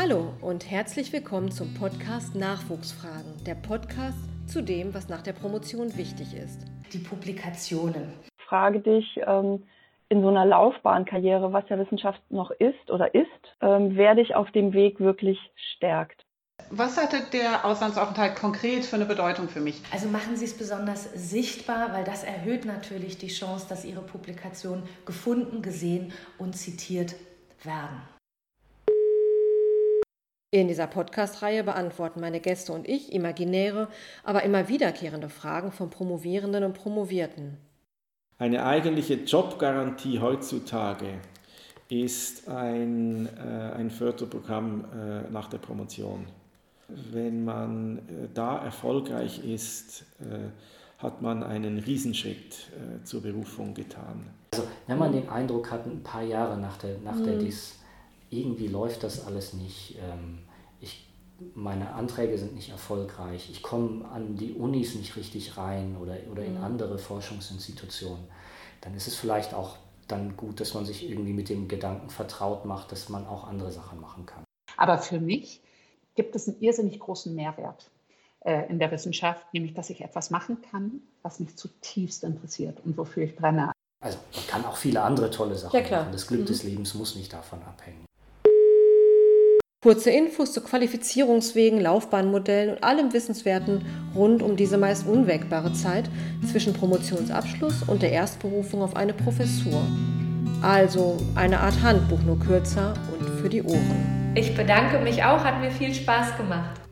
Hallo und herzlich willkommen zum Podcast Nachwuchsfragen, der Podcast zu dem, was nach der Promotion wichtig ist. Die Publikationen. Frage dich ähm, in so einer Laufbahnkarriere, was ja Wissenschaft noch ist oder ist, ähm, wer dich auf dem Weg wirklich stärkt. Was hatte der Auslandsaufenthalt konkret für eine Bedeutung für mich? Also machen Sie es besonders sichtbar, weil das erhöht natürlich die Chance, dass Ihre Publikationen gefunden, gesehen und zitiert werden. In dieser Podcast-Reihe beantworten meine Gäste und ich imaginäre, aber immer wiederkehrende Fragen von Promovierenden und Promovierten. Eine eigentliche Jobgarantie heutzutage ist ein, äh, ein Förderprogramm äh, nach der Promotion. Wenn man äh, da erfolgreich ist, äh, hat man einen Riesenschritt äh, zur Berufung getan. Also wenn man den Eindruck hat, ein paar Jahre nach der, nach der mhm. DIS, irgendwie läuft das alles nicht. Ähm, ich, meine Anträge sind nicht erfolgreich. Ich komme an die Unis nicht richtig rein oder, oder in mhm. andere Forschungsinstitutionen. Dann ist es vielleicht auch dann gut, dass man sich irgendwie mit dem Gedanken vertraut macht, dass man auch andere Sachen machen kann. Aber für mich gibt es einen irrsinnig großen Mehrwert äh, in der Wissenschaft, nämlich dass ich etwas machen kann, was mich zutiefst interessiert und wofür ich brenne. Also man kann auch viele andere tolle Sachen ja, machen. Das Glück mhm. des Lebens muss nicht davon abhängen. Kurze Infos zu Qualifizierungswegen, Laufbahnmodellen und allem Wissenswerten rund um diese meist unwägbare Zeit zwischen Promotionsabschluss und der Erstberufung auf eine Professur. Also eine Art Handbuch, nur kürzer und für die Ohren. Ich bedanke mich auch, hat mir viel Spaß gemacht.